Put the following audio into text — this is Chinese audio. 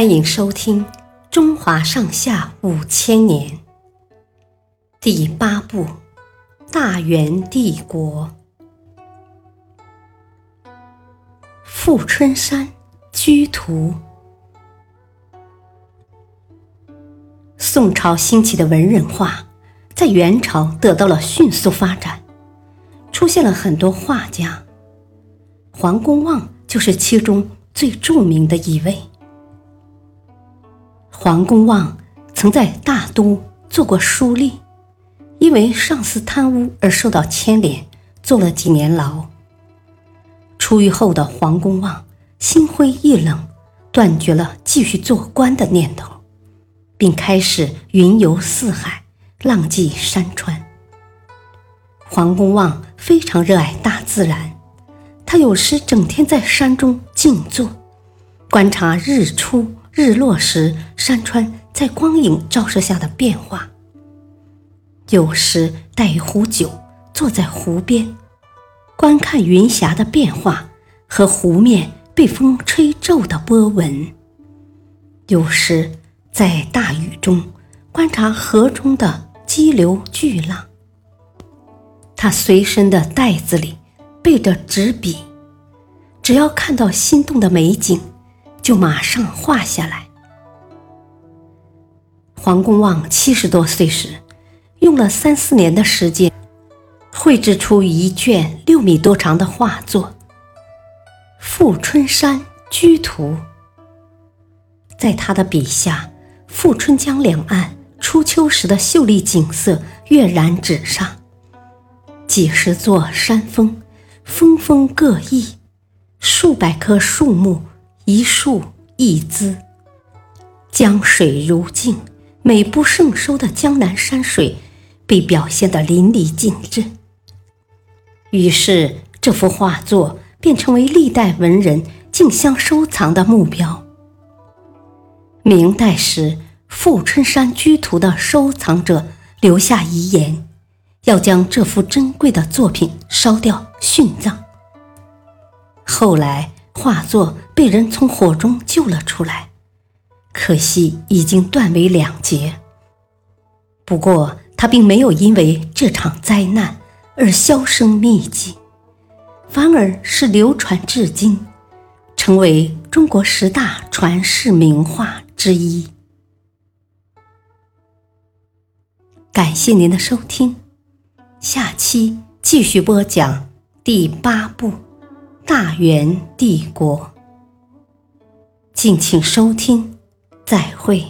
欢迎收听《中华上下五千年》第八部《大元帝国》。富春山居图。宋朝兴起的文人画，在元朝得到了迅速发展，出现了很多画家。黄公望就是其中最著名的一位。黄公望曾在大都做过书吏，因为上司贪污而受到牵连，坐了几年牢。出狱后的黄公望心灰意冷，断绝了继续做官的念头，并开始云游四海，浪迹山川。黄公望非常热爱大自然，他有时整天在山中静坐，观察日出。日落时，山川在光影照射下的变化。有时带一壶酒，坐在湖边，观看云霞的变化和湖面被风吹皱的波纹。有时在大雨中，观察河中的激流巨浪。他随身的袋子里备着纸笔，只要看到心动的美景。就马上画下来。黄公望七十多岁时，用了三四年的时间，绘制出一卷六米多长的画作《富春山居图》。在他的笔下，富春江两岸初秋时的秀丽景色跃然纸上，几十座山峰，峰峰各异，数百棵树木。一树一姿，江水如镜，美不胜收的江南山水被表现得淋漓尽致。于是，这幅画作便成为历代文人竞相收藏的目标。明代时，《富春山居图》的收藏者留下遗言，要将这幅珍贵的作品烧掉殉葬。后来。画作被人从火中救了出来，可惜已经断为两截。不过，他并没有因为这场灾难而销声匿迹，反而是流传至今，成为中国十大传世名画之一。感谢您的收听，下期继续播讲第八部。大元帝国，敬请收听，再会。